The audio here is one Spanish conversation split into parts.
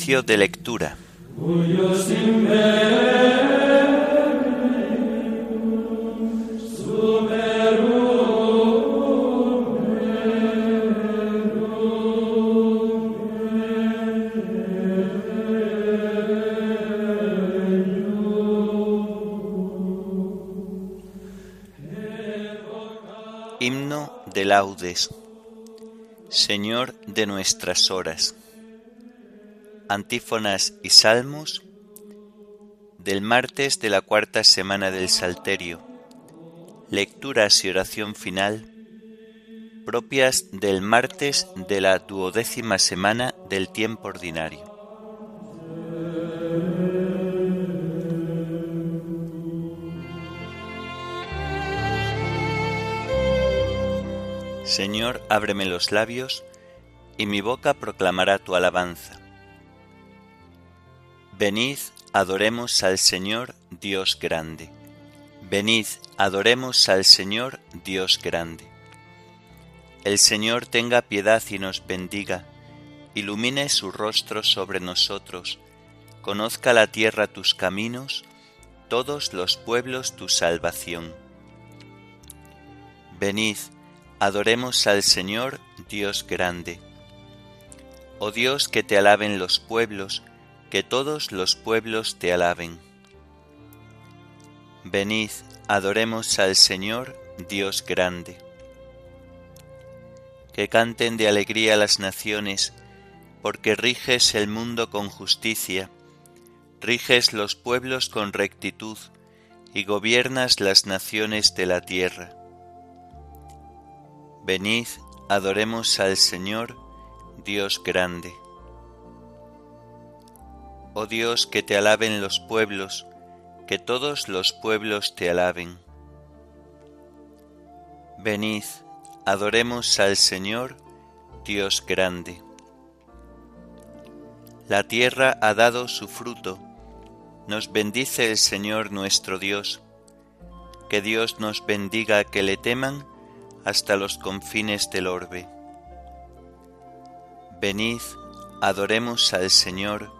De lectura. Himno de laudes. Señor de nuestras horas. Antífonas y salmos del martes de la cuarta semana del Salterio. Lecturas y oración final propias del martes de la duodécima semana del tiempo ordinario. Señor, ábreme los labios, y mi boca proclamará tu alabanza. Venid, adoremos al Señor Dios grande. Venid, adoremos al Señor Dios grande. El Señor tenga piedad y nos bendiga, ilumine su rostro sobre nosotros, conozca la tierra tus caminos, todos los pueblos tu salvación. Venid, Adoremos al Señor Dios grande. Oh Dios, que te alaben los pueblos, que todos los pueblos te alaben. Venid, adoremos al Señor Dios grande. Que canten de alegría las naciones, porque riges el mundo con justicia, riges los pueblos con rectitud, y gobiernas las naciones de la tierra. Venid, adoremos al Señor, Dios grande. Oh Dios, que te alaben los pueblos, que todos los pueblos te alaben. Venid, adoremos al Señor, Dios grande. La tierra ha dado su fruto, nos bendice el Señor nuestro Dios. Que Dios nos bendiga que le teman hasta los confines del orbe. Venid, adoremos al Señor,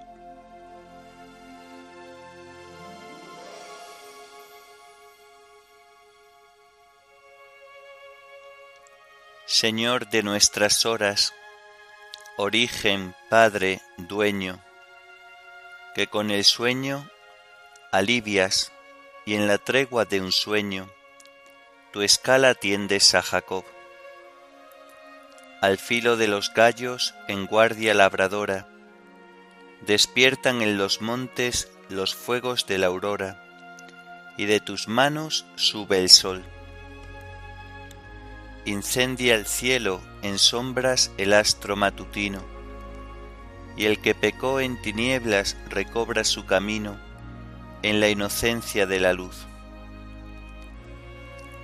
Señor de nuestras horas, origen, Padre, dueño, que con el sueño alivias y en la tregua de un sueño tu escala tiendes a Jacob. Al filo de los gallos en guardia labradora, despiertan en los montes los fuegos de la aurora, y de tus manos sube el sol incendia el cielo en sombras el astro matutino, y el que pecó en tinieblas recobra su camino en la inocencia de la luz.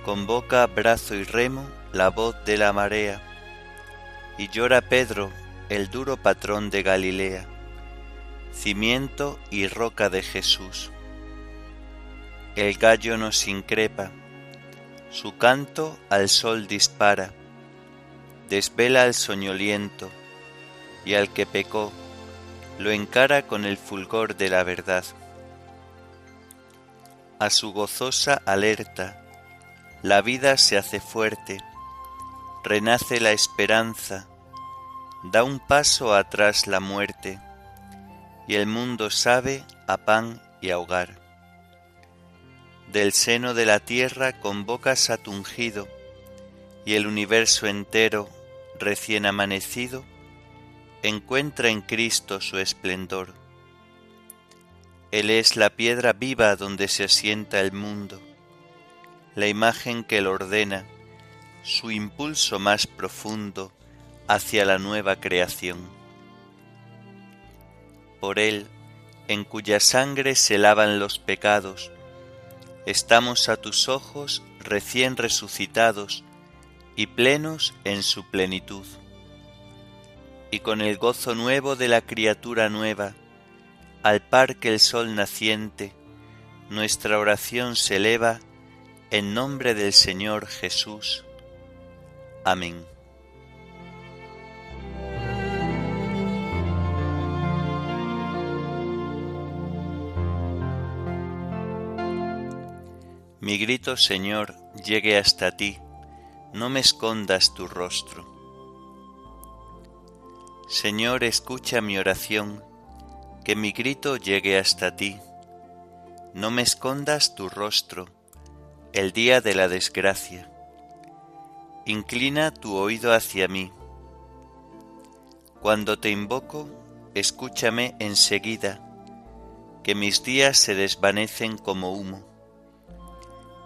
Convoca brazo y remo la voz de la marea, y llora Pedro, el duro patrón de Galilea, cimiento y roca de Jesús. El gallo nos increpa, su canto al sol dispara, desvela al soñoliento, y al que pecó lo encara con el fulgor de la verdad. A su gozosa alerta, la vida se hace fuerte, renace la esperanza, da un paso atrás la muerte, y el mundo sabe a pan y a hogar. Del seno de la tierra convocas a tu y el universo entero, recién amanecido, encuentra en Cristo su esplendor. Él es la piedra viva donde se asienta el mundo, la imagen que lo ordena, su impulso más profundo hacia la nueva creación. Por Él, en cuya sangre se lavan los pecados, estamos a tus ojos recién resucitados y plenos en su plenitud. Y con el gozo nuevo de la criatura nueva, al par que el sol naciente, nuestra oración se eleva en nombre del Señor Jesús. Amén. Mi grito, Señor, llegue hasta ti, no me escondas tu rostro. Señor, escucha mi oración, que mi grito llegue hasta ti, no me escondas tu rostro el día de la desgracia. Inclina tu oído hacia mí. Cuando te invoco, escúchame enseguida, que mis días se desvanecen como humo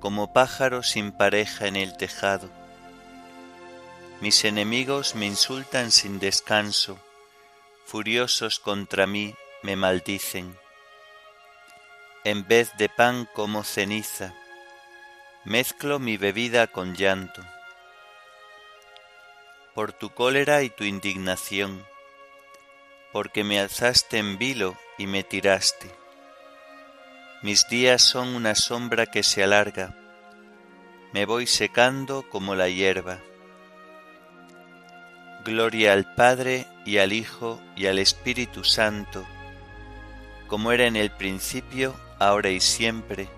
como pájaro sin pareja en el tejado. Mis enemigos me insultan sin descanso, furiosos contra mí me maldicen. En vez de pan como ceniza, mezclo mi bebida con llanto. Por tu cólera y tu indignación, porque me alzaste en vilo y me tiraste mis días son una sombra que se alarga, me voy secando como la hierba. Gloria al Padre y al Hijo y al Espíritu Santo, como era en el principio, ahora y siempre,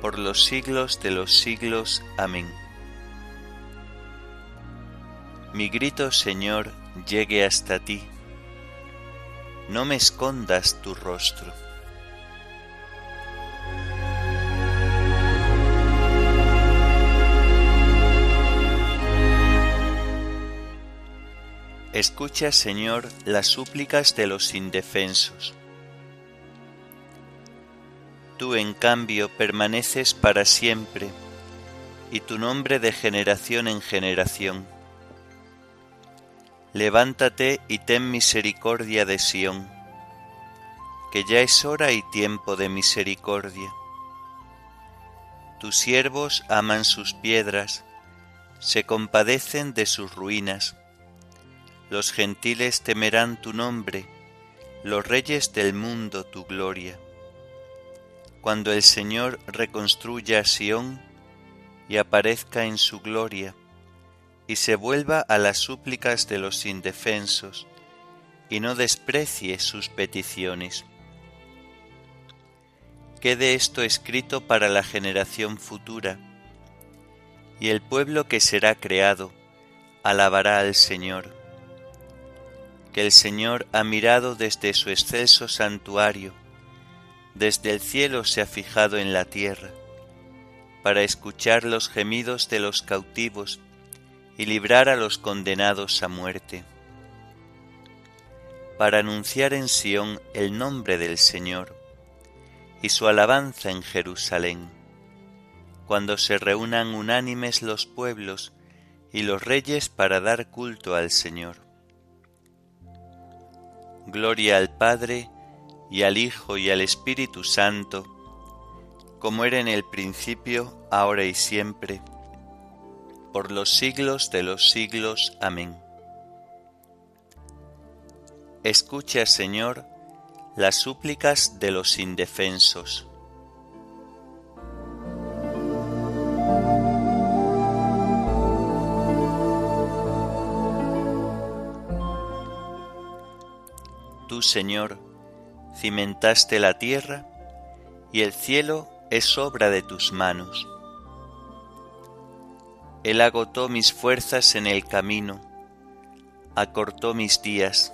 por los siglos de los siglos. Amén. Mi grito, Señor, llegue hasta ti. No me escondas tu rostro. Escucha, Señor, las súplicas de los indefensos. Tú, en cambio, permaneces para siempre, y tu nombre de generación en generación. Levántate y ten misericordia de Sión, que ya es hora y tiempo de misericordia. Tus siervos aman sus piedras, se compadecen de sus ruinas los gentiles temerán tu nombre, los reyes del mundo tu gloria. Cuando el Señor reconstruya Sión y aparezca en su gloria, y se vuelva a las súplicas de los indefensos, y no desprecie sus peticiones. Quede esto escrito para la generación futura, y el pueblo que será creado alabará al Señor que el Señor ha mirado desde su excelso santuario, desde el cielo se ha fijado en la tierra, para escuchar los gemidos de los cautivos y librar a los condenados a muerte, para anunciar en Sión el nombre del Señor y su alabanza en Jerusalén, cuando se reúnan unánimes los pueblos y los reyes para dar culto al Señor Gloria al Padre, y al Hijo, y al Espíritu Santo, como era en el principio, ahora y siempre, por los siglos de los siglos. Amén. Escucha, Señor, las súplicas de los indefensos Señor, cimentaste la tierra, y el cielo es obra de tus manos. Él agotó mis fuerzas en el camino, acortó mis días,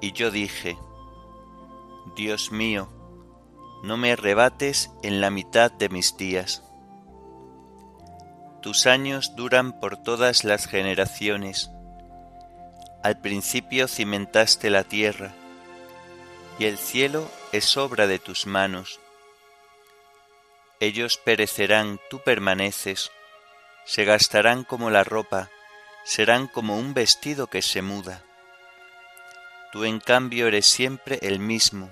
y yo dije, Dios mío, no me arrebates en la mitad de mis días. tus años duran por todas las generaciones. Al principio cimentaste la tierra, y el cielo es obra de tus manos. Ellos perecerán, tú permaneces, se gastarán como la ropa, serán como un vestido que se muda. Tú en cambio eres siempre el mismo,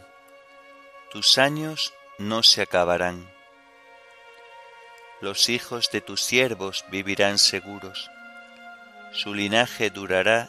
tus años no se acabarán. Los hijos de tus siervos vivirán seguros, su linaje durará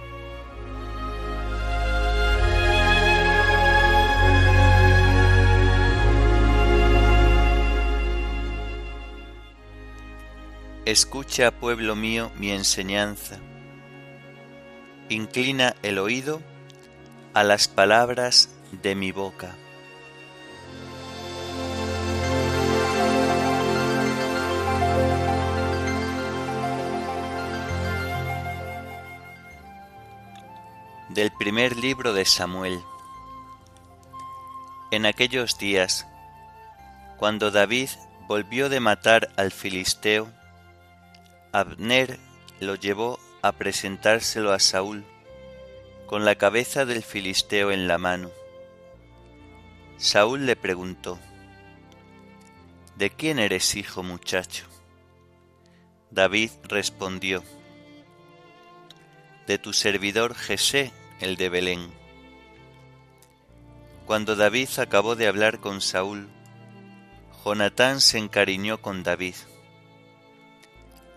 Escucha, pueblo mío, mi enseñanza. Inclina el oído a las palabras de mi boca. Del primer libro de Samuel. En aquellos días, cuando David volvió de matar al filisteo, Abner lo llevó a presentárselo a Saúl, con la cabeza del filisteo en la mano. Saúl le preguntó, ¿De quién eres hijo muchacho? David respondió, De tu servidor Jesé, el de Belén. Cuando David acabó de hablar con Saúl, Jonatán se encariñó con David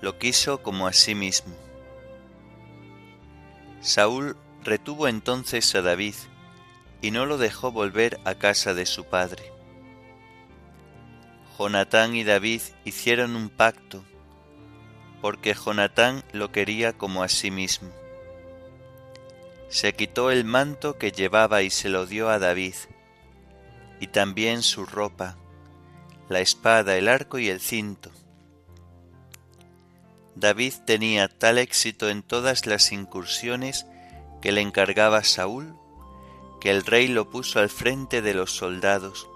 lo quiso como a sí mismo. Saúl retuvo entonces a David y no lo dejó volver a casa de su padre. Jonatán y David hicieron un pacto, porque Jonatán lo quería como a sí mismo. Se quitó el manto que llevaba y se lo dio a David, y también su ropa, la espada, el arco y el cinto David tenía tal éxito en todas las incursiones que le encargaba Saúl, que el rey lo puso al frente de los soldados,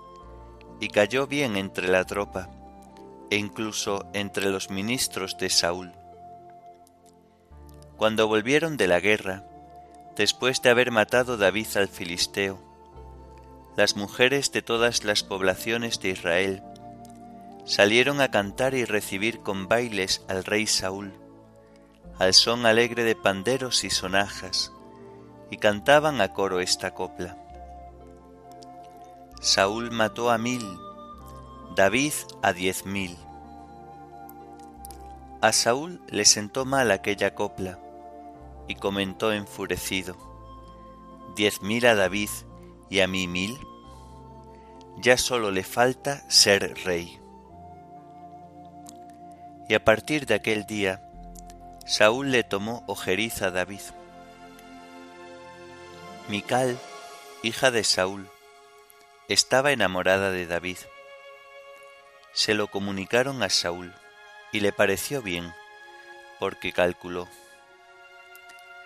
y cayó bien entre la tropa, e incluso entre los ministros de Saúl. Cuando volvieron de la guerra, después de haber matado David al filisteo, las mujeres de todas las poblaciones de Israel salieron a cantar y recibir con bailes al rey Saúl, al son alegre de panderos y sonajas, y cantaban a coro esta copla. Saúl mató a mil, David a diez mil. A Saúl le sentó mal aquella copla, y comentó enfurecido, diez mil a David y a mí mil. Ya sólo le falta ser rey. Y a partir de aquel día, Saúl le tomó ojeriza a David. Mical, hija de Saúl, estaba enamorada de David. Se lo comunicaron a Saúl y le pareció bien, porque calculó,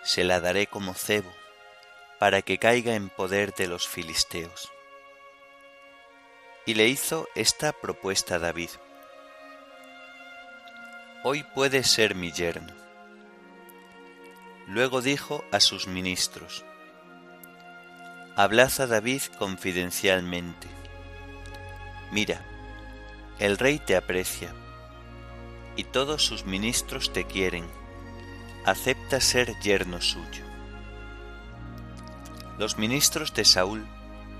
se la daré como cebo, para que caiga en poder de los filisteos. Y le hizo esta propuesta a David hoy puede ser mi yerno. Luego dijo a sus ministros, Hablad a David confidencialmente. Mira, el rey te aprecia, y todos sus ministros te quieren. Acepta ser yerno suyo. Los ministros de Saúl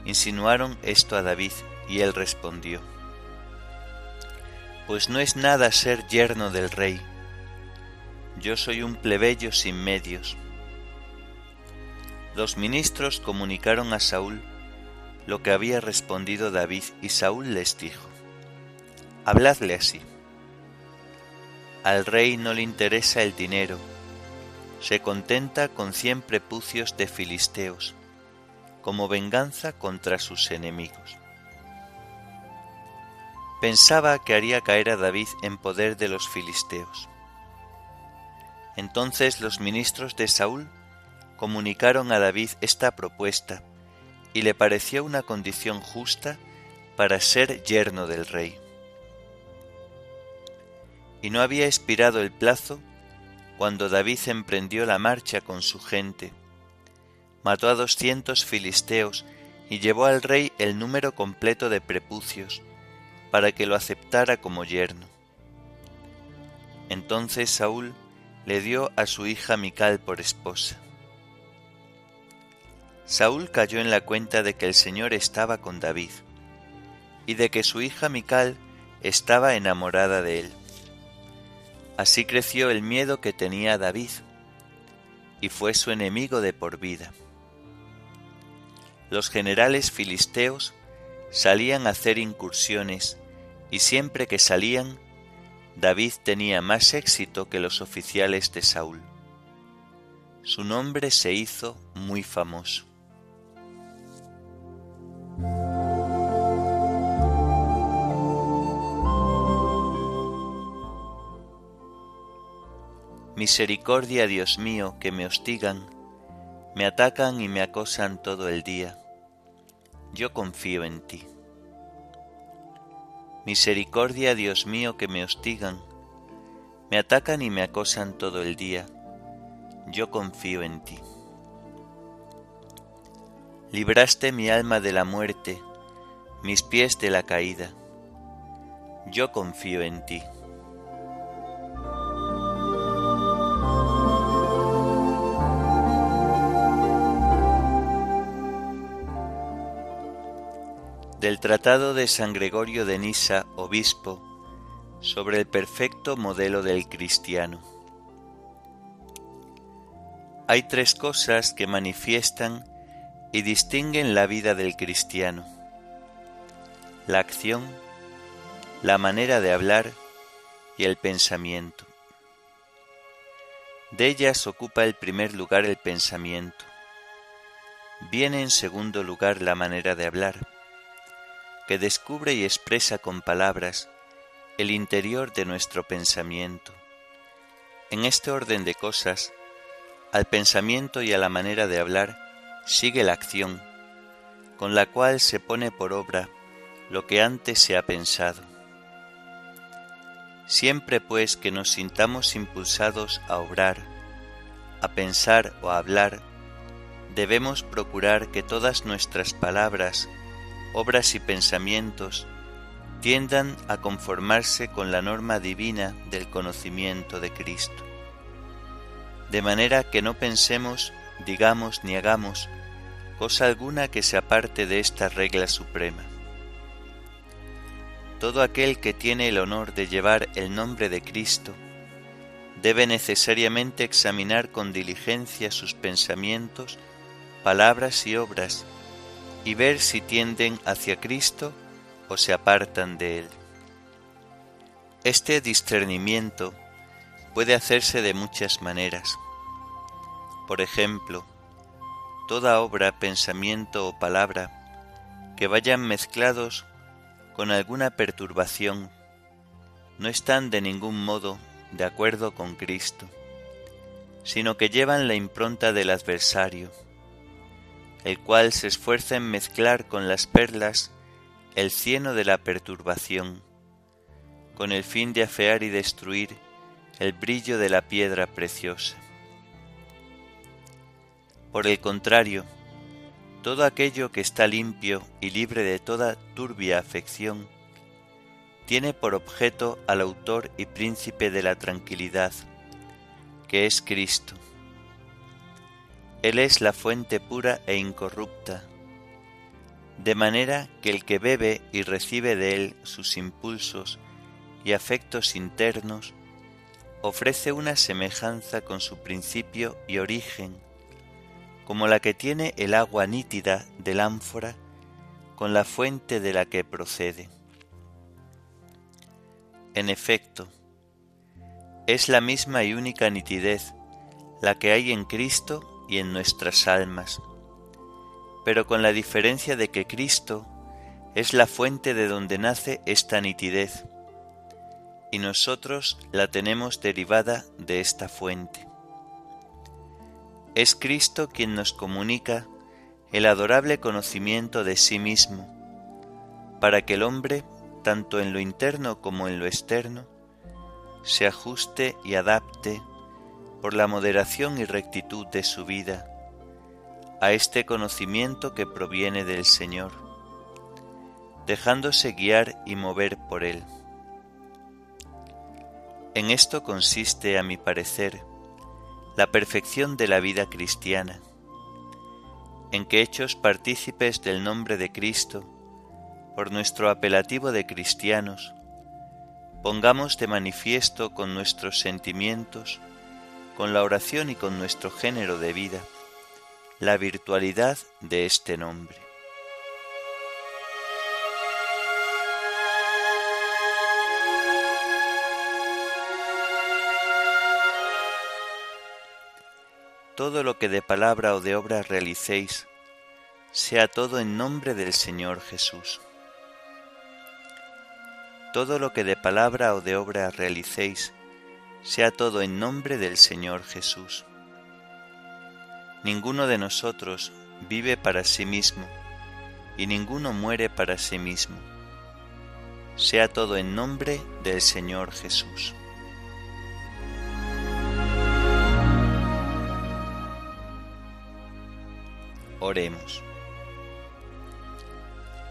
insinuaron esto a David, y él respondió, pues no es nada ser yerno del rey. Yo soy un plebeyo sin medios. Los ministros comunicaron a Saúl lo que había respondido David y Saúl les dijo, Habladle así. Al rey no le interesa el dinero, se contenta con cien prepucios de filisteos, como venganza contra sus enemigos. Pensaba que haría caer a David en poder de los filisteos. Entonces los ministros de Saúl comunicaron a David esta propuesta y le pareció una condición justa para ser yerno del rey. Y no había expirado el plazo cuando David emprendió la marcha con su gente, mató a doscientos filisteos y llevó al rey el número completo de prepucios, para que lo aceptara como yerno. Entonces Saúl le dio a su hija Mical por esposa. Saúl cayó en la cuenta de que el Señor estaba con David y de que su hija Mical estaba enamorada de él. Así creció el miedo que tenía David y fue su enemigo de por vida. Los generales filisteos salían a hacer incursiones y siempre que salían, David tenía más éxito que los oficiales de Saúl. Su nombre se hizo muy famoso. Misericordia, Dios mío, que me hostigan, me atacan y me acosan todo el día. Yo confío en ti. Misericordia, Dios mío, que me hostigan, me atacan y me acosan todo el día. Yo confío en ti. Libraste mi alma de la muerte, mis pies de la caída. Yo confío en ti. Del Tratado de San Gregorio de Nisa, obispo, sobre el perfecto modelo del cristiano. Hay tres cosas que manifiestan y distinguen la vida del cristiano. La acción, la manera de hablar y el pensamiento. De ellas ocupa el primer lugar el pensamiento. Viene en segundo lugar la manera de hablar que descubre y expresa con palabras el interior de nuestro pensamiento. En este orden de cosas, al pensamiento y a la manera de hablar sigue la acción, con la cual se pone por obra lo que antes se ha pensado. Siempre pues que nos sintamos impulsados a obrar, a pensar o a hablar, debemos procurar que todas nuestras palabras obras y pensamientos tiendan a conformarse con la norma divina del conocimiento de Cristo. De manera que no pensemos, digamos ni hagamos cosa alguna que se aparte de esta regla suprema. Todo aquel que tiene el honor de llevar el nombre de Cristo debe necesariamente examinar con diligencia sus pensamientos, palabras y obras y ver si tienden hacia Cristo o se apartan de Él. Este discernimiento puede hacerse de muchas maneras. Por ejemplo, toda obra, pensamiento o palabra que vayan mezclados con alguna perturbación no están de ningún modo de acuerdo con Cristo, sino que llevan la impronta del adversario el cual se esfuerza en mezclar con las perlas el cieno de la perturbación, con el fin de afear y destruir el brillo de la piedra preciosa. Por el contrario, todo aquello que está limpio y libre de toda turbia afección, tiene por objeto al autor y príncipe de la tranquilidad, que es Cristo él es la fuente pura e incorrupta, de manera que el que bebe y recibe de Él sus impulsos y afectos internos, ofrece una semejanza con su principio y origen, como la que tiene el agua nítida del ánfora con la fuente de la que procede. En efecto, es la misma y única nitidez la que hay en Cristo y en nuestras almas, pero con la diferencia de que Cristo es la fuente de donde nace esta nitidez, y nosotros la tenemos derivada de esta fuente. Es Cristo quien nos comunica el adorable conocimiento de sí mismo, para que el hombre, tanto en lo interno como en lo externo, se ajuste y adapte por la moderación y rectitud de su vida a este conocimiento que proviene del Señor, dejándose guiar y mover por él. En esto consiste, a mi parecer, la perfección de la vida cristiana, en que hechos partícipes del nombre de Cristo, por nuestro apelativo de cristianos, pongamos de manifiesto con nuestros sentimientos, con la oración y con nuestro género de vida, la virtualidad de este nombre. Todo lo que de palabra o de obra realicéis, sea todo en nombre del Señor Jesús todo lo que de palabra o de obra realicéis, sea todo en nombre del Señor Jesús. Ninguno de nosotros vive para sí mismo, y ninguno muere para sí mismo. Sea todo en nombre del Señor Jesús. Oremos.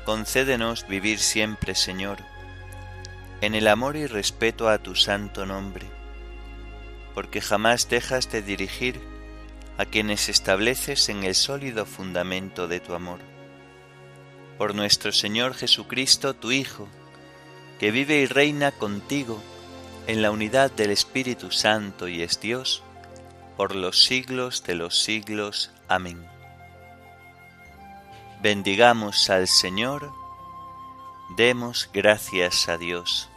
Concédenos vivir siempre, Señor, en el amor y respeto a tu santo nombre, porque jamás dejas de dirigir a quienes estableces en el sólido fundamento de tu amor. Por nuestro Señor Jesucristo, tu Hijo, que vive y reina contigo en la unidad del Espíritu Santo y es Dios, por los siglos de los siglos. Amén. Bendigamos al Señor, demos gracias a Dios.